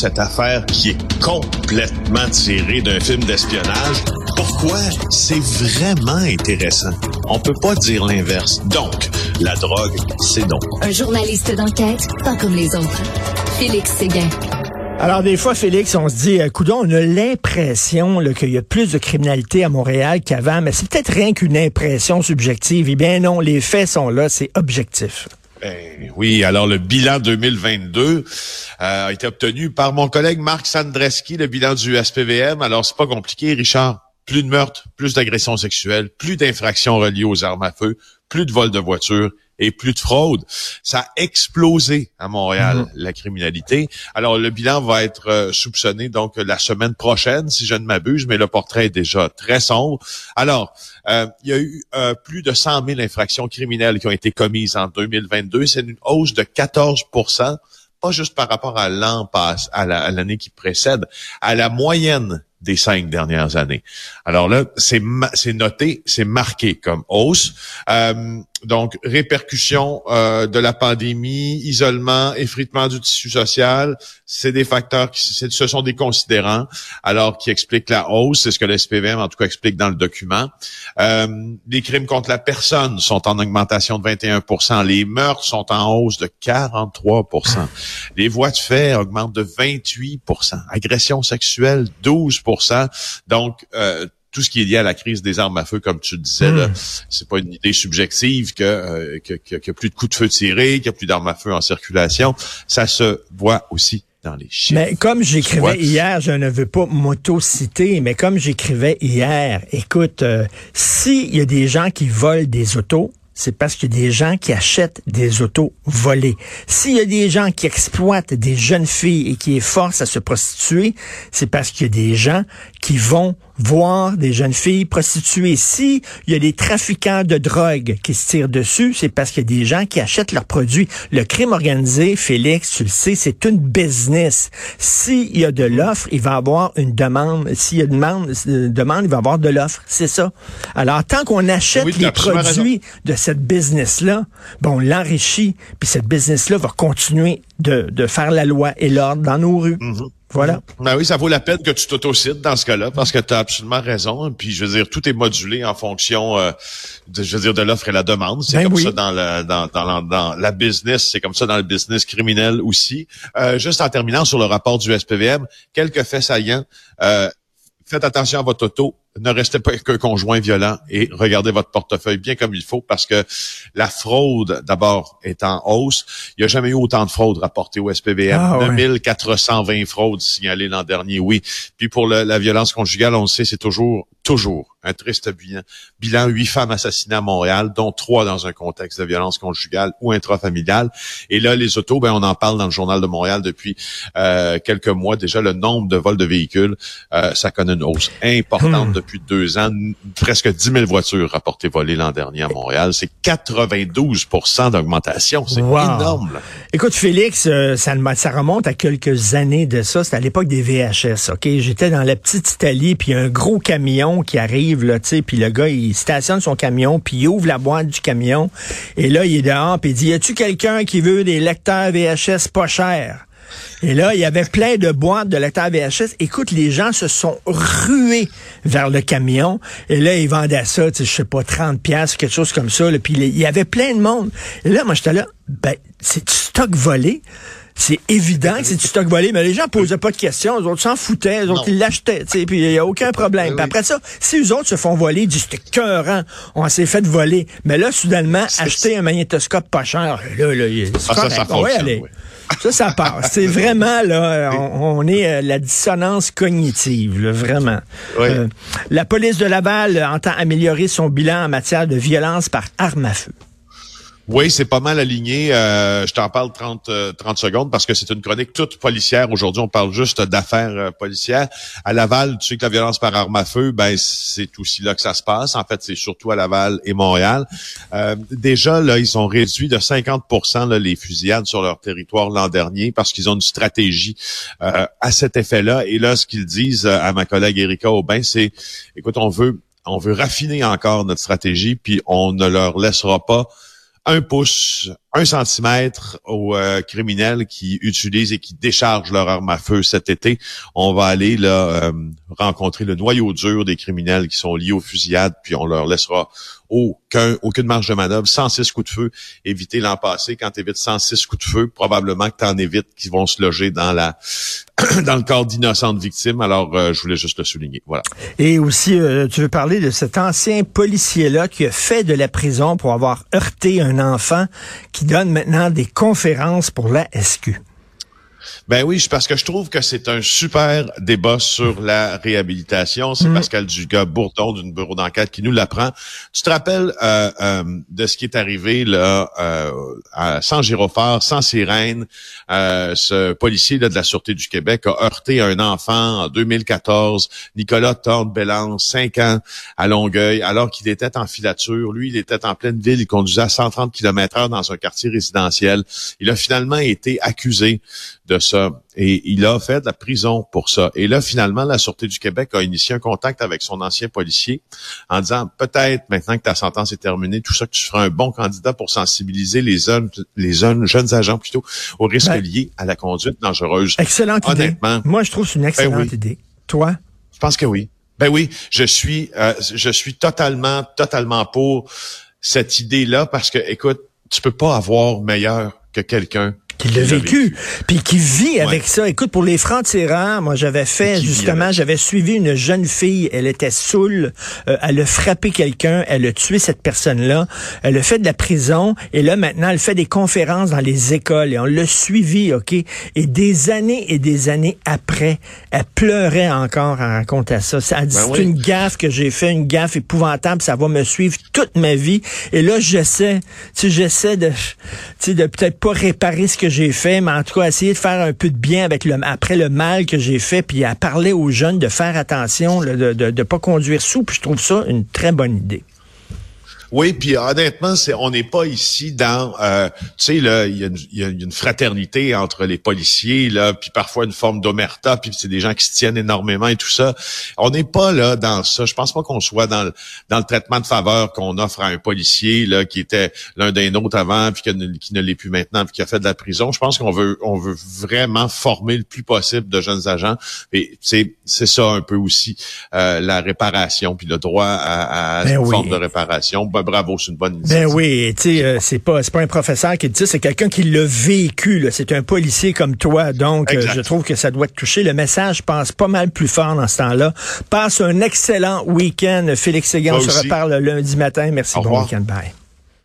cette affaire qui est complètement tirée d'un film d'espionnage. Pourquoi? C'est vraiment intéressant. On peut pas dire l'inverse. Donc, la drogue, c'est non. Un journaliste d'enquête, pas comme les autres. Félix Séguin. Alors, des fois, Félix, on se dit, euh, coudon, on a l'impression qu'il y a plus de criminalité à Montréal qu'avant, mais c'est peut-être rien qu'une impression subjective. Eh bien non, les faits sont là, c'est objectif. Ben, oui, alors le bilan 2022 euh, a été obtenu par mon collègue Marc Sandreski, le bilan du SPVM. Alors, c'est pas compliqué, Richard. Plus de meurtres, plus d'agressions sexuelles, plus d'infractions reliées aux armes à feu, plus de vols de voitures et plus de fraude. Ça a explosé à Montréal, mhm. la criminalité. Alors, le bilan va être euh, soupçonné donc la semaine prochaine, si je ne m'abuse, mais le portrait est déjà très sombre. Alors, euh, il y a eu euh, plus de 100 000 infractions criminelles qui ont été commises en 2022. C'est une hausse de 14 pas juste par rapport à l'an passe, à l'année qui précède, à la moyenne des cinq dernières années. Alors là, c'est c'est noté, c'est marqué comme hausse. Euh, donc, répercussions euh, de la pandémie, isolement, effritement du tissu social, c'est des facteurs qui, ce sont des considérants, alors qui expliquent la hausse, c'est ce que le SPVM en tout cas explique dans le document. Euh, les crimes contre la personne sont en augmentation de 21% les meurtres sont en hausse de 43% les voies de fait augmentent de 28% agressions sexuelles 12% donc, euh, tout ce qui est lié à la crise des armes à feu, comme tu le disais, hmm. c'est pas une idée subjective que euh, qu'il y a plus de coups de feu tirés, qu'il y a plus d'armes à feu en circulation. Ça se voit aussi dans les chiffres. Mais comme j'écrivais hier, je ne veux pas m'auto-citer, mais comme j'écrivais hier, écoute, euh, s'il y a des gens qui volent des autos, c'est parce qu'il y a des gens qui achètent des autos volées. S'il y a des gens qui exploitent des jeunes filles et qui les forcent à se prostituer, c'est parce qu'il y a des gens qui vont voir des jeunes filles prostituées. Si il y a des trafiquants de drogue qui se tirent dessus, c'est parce qu'il y a des gens qui achètent leurs produits. Le crime organisé, Félix, tu le sais, c'est une business. S'il y a de l'offre, il va avoir une demande. S'il y a une demande, demande, il va avoir de l'offre. C'est ça. Alors, tant qu'on achète les produits de cette business-là, bon, on l'enrichit, puis cette business-là va continuer de, de faire la loi et l'ordre dans nos rues. Mm-hmm. Voilà. Ben oui, ça vaut la peine que tu t'autocites dans ce cas-là, parce que tu as absolument raison. Puis je veux dire, tout est modulé en fonction, euh, de, je veux dire, de l'offre et la demande. C'est ben comme ça dans la dans, dans, dans la business, c'est comme ça dans le business criminel aussi. Euh, juste en terminant sur le rapport du SPVM, quelques faits saillants. Euh, faites attention à votre auto ne restez pas qu'un conjoint violent et regardez votre portefeuille bien comme il faut parce que la fraude, d'abord, est en hausse. Il n'y a jamais eu autant de fraudes rapportées au SPVM. Ah, 9420 fraudes signalées l'an dernier, oui. Puis pour la violence conjugale, on le sait, c'est toujours, toujours un triste bilan. Bilan, huit femmes assassinées à Montréal, dont trois dans un contexte de violence conjugale ou intrafamiliale. Et là, les autos, ben, on en parle dans le Journal de Montréal depuis euh, quelques mois. Déjà, le nombre de vols de véhicules, euh, ça connaît une hausse importante hmm depuis deux ans, presque 10 000 voitures rapportées volées l'an dernier à Montréal. C'est 92% d'augmentation. C'est énorme. Écoute, Félix, euh, ça, ça remonte à quelques années de ça. C'était à l'époque des VHS, OK? J'étais dans la petite Italie, puis un gros camion qui arrive, là, tu sais, puis le gars, il stationne son camion, puis il ouvre la boîte du camion, et là, il est dehors, puis il dit, y a-tu quelqu'un qui veut des lecteurs VHS pas chers? Et là, il y avait plein de boîtes de lecteurs VHS. Écoute, les gens se sont rués vers le camion. Et là, ils vendaient ça, je sais pas, 30 pièces quelque chose comme ça. Puis il y avait plein de monde. Et là, moi, j'étais là, ben, c'est du stock volé. C'est évident que c'est du stock volé, mais les gens posaient pas de questions. Les autres s'en foutaient. Les autres, ils l'achetaient. Puis il n'y a aucun problème. Ben après ça, si les autres se font voler, ils disent c'était cœurant. On s'est fait voler. Mais là, soudainement, acheter un magnétoscope pas cher, là, là, ah, ça, ça, ça passe. C'est vraiment, là, on, est euh, la dissonance cognitive, vraiment. Euh, la police de Laval entend améliorer son bilan en matière de violence par arme à feu. Oui, c'est pas mal aligné. Euh, je t'en parle 30, 30 euh, secondes parce que c'est une chronique toute policière. Aujourd'hui, on parle juste d'affaires euh, policières. À Laval, tu sais que la violence par arme à feu, ben c'est aussi là que ça se passe. En fait, c'est surtout à Laval et Montréal. déjà, là, ils ont réduit de 50 là, les fusillades sur leur territoire l'an dernier parce qu'ils ont une stratégie à cet effet-là. Et là, ce qu'ils disent à ma collègue Erika Aubin, c'est, écoute, on veut on veut raffiner encore notre stratégie, puis on ne leur laissera pas un pouce un centimètre aux euh, criminels qui utilisent et qui déchargent leur arme à feu cet été. On va aller là euh, rencontrer le noyau dur des criminels qui sont liés aux fusillades, puis on leur laissera aucun, aucune marge de manœuvre, 106 coups de feu. Éviter l'an passé, quand tu évites 106 coups de feu, probablement que tu en évites qui vont se loger dans la dans le corps d'innocentes victimes. Alors, euh, je voulais juste le souligner. Voilà. Et aussi, tu veux parler de cet ancien policier-là qui a fait de la prison pour avoir heurté un enfant qui donne maintenant des conférences pour la SQ. Ben oui, parce que je trouve que c'est un super débat sur la réhabilitation. C'est mm. Pascal Dugas-Bourdon d'une bureau d'enquête qui nous l'apprend. Tu te rappelles euh, euh, de ce qui est arrivé là euh, à, sans gyrophare, sans sirène, ce policier là, de la Sûreté du Québec a heurté un enfant en 2014, Nicolas Thorne Bellance, 5 ans, à Longueuil, alors qu'il était en filature. Lui, il était en pleine ville, il conduisait à 130 km heure dans un quartier résidentiel. Il a finalement été accusé de ça. Et il a fait de la prison pour ça. Et là, finalement, la Sûreté du Québec a initié un contact avec son ancien policier en disant, peut-être, maintenant que ta sentence est terminée, tout ça, que tu seras un bon candidat pour sensibiliser les jeunes, les jeunes, jeunes agents plutôt, aux risques ben, liés à la conduite dangereuse. Excellente Honnêtement, idée. Moi, je trouve que c'est une ben excellente idée. Toi? Je pense que oui. Ben oui, je suis, euh, je suis totalement, totalement pour cette idée-là parce que, écoute, tu peux pas avoir meilleur que quelqu'un qui l'a vécu, puis qui vit avec ça. Écoute, pour les francs-tireurs, moi j'avais fait justement, j'avais suivi une jeune fille, elle était saoule, euh, elle a frappé quelqu'un, elle a tué cette personne-là, elle a fait de la prison, et là maintenant elle fait des conférences dans les écoles, et on l'a suivi, ok? Et des années et des années après, elle pleurait encore en racontant ça. Elle dit ben c'est une gaffe que j'ai fait, une gaffe épouvantable, ça va me suivre toute ma vie. Et là j'essaie, tu sais, j'essaie de, tu sais, de peut-être pas réparer ce que j'ai fait, mais en tout cas, essayer de faire un peu de bien avec après le mal que j'ai fait, puis à parler aux jeunes de faire attention, de ne pas conduire sous, puis je trouve ça une très bonne idée. Oui, puis honnêtement, c'est on n'est pas ici dans, euh, tu sais, là, il y, a une fraternité entre les policiers, là, puis parfois une forme d'omerta, puis c'est des gens qui se tiennent énormément et tout ça. On n'est pas là dans ça. Je pense pas qu'on soit dans le, dans le traitement de faveur qu'on offre à un policier là qui était l'un des nôtres avant, puis qui, ne, l'est plus maintenant, puis qui a fait de la prison. Je pense qu'on veut, on veut vraiment former le plus possible de jeunes agents. Et c'est, c'est ça un peu aussi euh, la réparation, puis le droit à, à ben une forme de réparation. Ben, bravo, c'est une bonne initiative. Ben oui, tu sais, euh, c'est pas c'est pas un professeur qui dit ça, c'est quelqu'un qui l'a vécu. C'est un policier comme toi, donc euh, je trouve que ça doit te toucher. Le message passe pas mal plus fort dans ce temps-là. Passe un excellent week-end, Félix Séguin. On se reparle lundi matin. Merci. bon week-end. Bye.